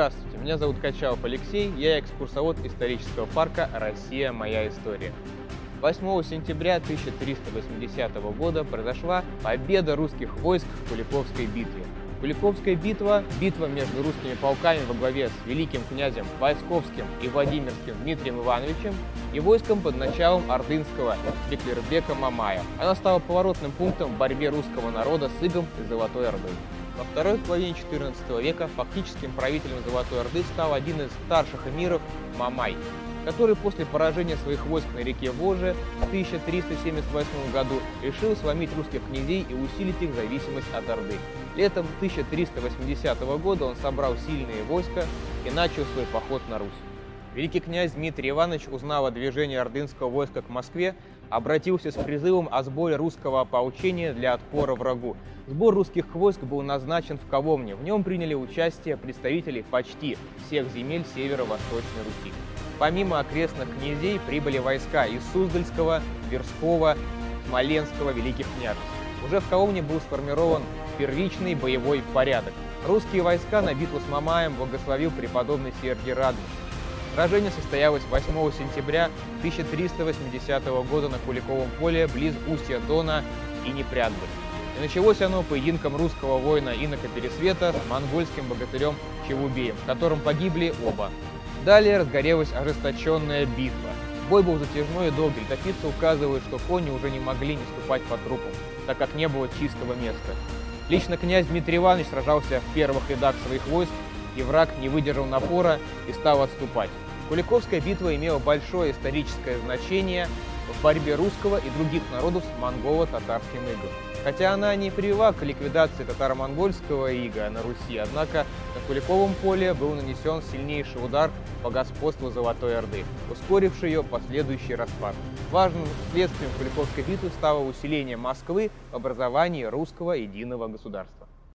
Здравствуйте, меня зовут Качалов Алексей, я экскурсовод исторического парка «Россия. Моя история». 8 сентября 1380 года произошла победа русских войск в Куликовской битве. Куликовская битва – битва между русскими полками во главе с великим князем Войсковским и Владимирским Дмитрием Ивановичем и войском под началом ордынского Беклербека Мамая. Она стала поворотным пунктом в борьбе русского народа с игом и Золотой Ордой. Во второй половине XIV века фактическим правителем Золотой Орды стал один из старших эмиров Мамай, который после поражения своих войск на реке Воже в 1378 году решил сломить русских князей и усилить их зависимость от Орды. Летом 1380 года он собрал сильные войска и начал свой поход на Русь. Великий князь Дмитрий Иванович, узнав о движении ордынского войска к Москве, обратился с призывом о сборе русского ополчения для отпора врагу. Сбор русских войск был назначен в Коломне. В нем приняли участие представители почти всех земель северо-восточной Руси. Помимо окрестных князей прибыли войска из Суздальского, Тверского, Смоленского великих княжеств. Уже в Коломне был сформирован первичный боевой порядок. Русские войска на битву с Мамаем благословил преподобный Сергий Радонежский. Сражение состоялось 8 сентября 1380 года на Куликовом поле близ устья Дона и Непрядбы. И началось оно поединком русского воина Инока Пересвета с монгольским богатырем Чевубеем, в котором погибли оба. Далее разгорелась ожесточенная битва. Бой был затяжной и долгий. Летописцы указывают, что кони уже не могли не ступать по трупам, так как не было чистого места. Лично князь Дмитрий Иванович сражался в первых рядах своих войск и враг не выдержал напора и стал отступать. Куликовская битва имела большое историческое значение в борьбе русского и других народов с монголо-татарским игом. Хотя она не привела к ликвидации татаро-монгольского ига на Руси, однако на Куликовом поле был нанесен сильнейший удар по господству Золотой Орды, ускоривший ее последующий распад. Важным следствием Куликовской битвы стало усиление Москвы в образовании русского единого государства.